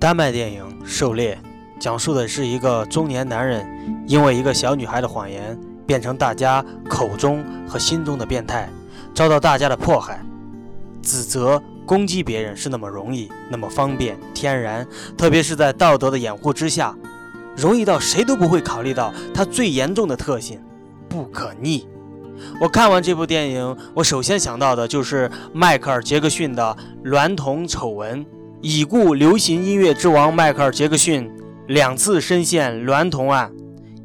丹麦电影《狩猎》讲述的是一个中年男人因为一个小女孩的谎言，变成大家口中和心中的变态，遭到大家的迫害、指责、攻击别人是那么容易、那么方便、天然，特别是在道德的掩护之下，容易到谁都不会考虑到他最严重的特性——不可逆。我看完这部电影，我首先想到的就是迈克尔·杰克逊的娈童丑闻。已故流行音乐之王迈克尔·杰克逊两次深陷娈童案，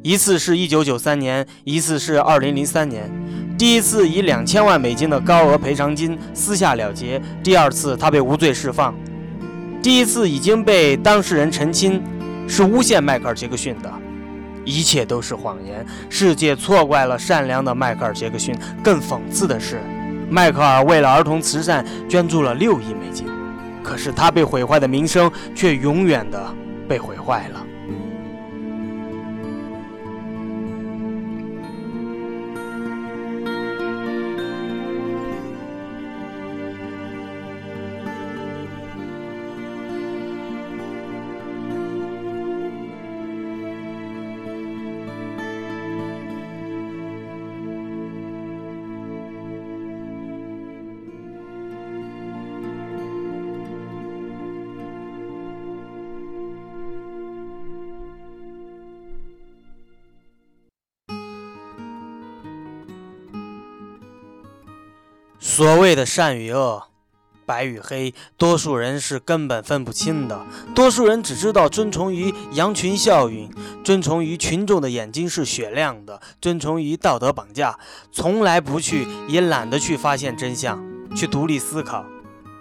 一次是一九九三年，一次是二零零三年。第一次以两千万美金的高额赔偿金私下了结，第二次他被无罪释放。第一次已经被当事人澄清是诬陷迈克尔·杰克逊的。一切都是谎言，世界错怪了善良的迈克尔·杰克逊。更讽刺的是，迈克尔为了儿童慈善捐助了六亿美金，可是他被毁坏的名声却永远的被毁坏了。所谓的善与恶，白与黑，多数人是根本分不清的。多数人只知道遵从于羊群效应，遵从于群众的眼睛是雪亮的，遵从于道德绑架，从来不去，也懒得去发现真相，去独立思考，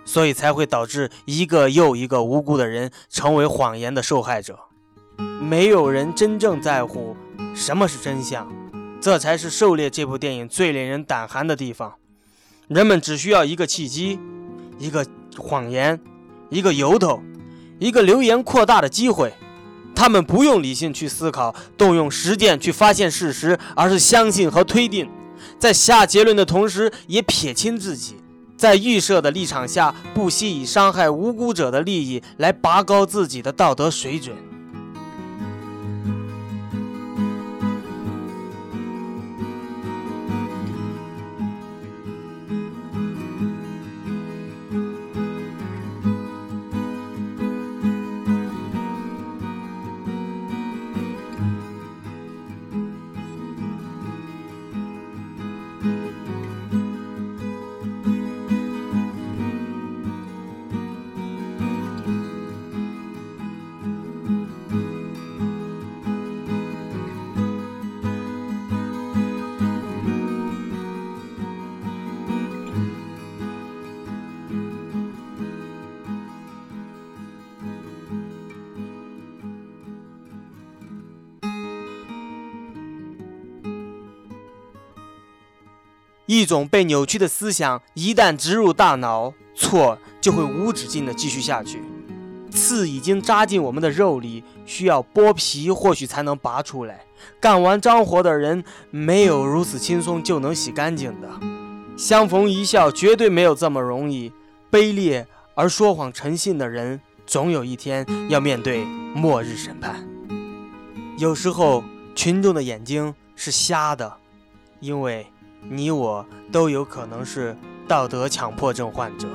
所以才会导致一个又一个无辜的人成为谎言的受害者。没有人真正在乎什么是真相，这才是《狩猎》这部电影最令人胆寒的地方。人们只需要一个契机，一个谎言，一个由头，一个流言扩大的机会。他们不用理性去思考，动用实践去发现事实，而是相信和推定，在下结论的同时，也撇清自己在预设的立场下，不惜以伤害无辜者的利益来拔高自己的道德水准。一种被扭曲的思想一旦植入大脑，错就会无止境地继续下去。刺已经扎进我们的肉里，需要剥皮或许才能拔出来。干完脏活的人没有如此轻松就能洗干净的。相逢一笑绝对没有这么容易。卑劣而说谎诚信的人，总有一天要面对末日审判。有时候群众的眼睛是瞎的，因为。你我都有可能是道德强迫症患者。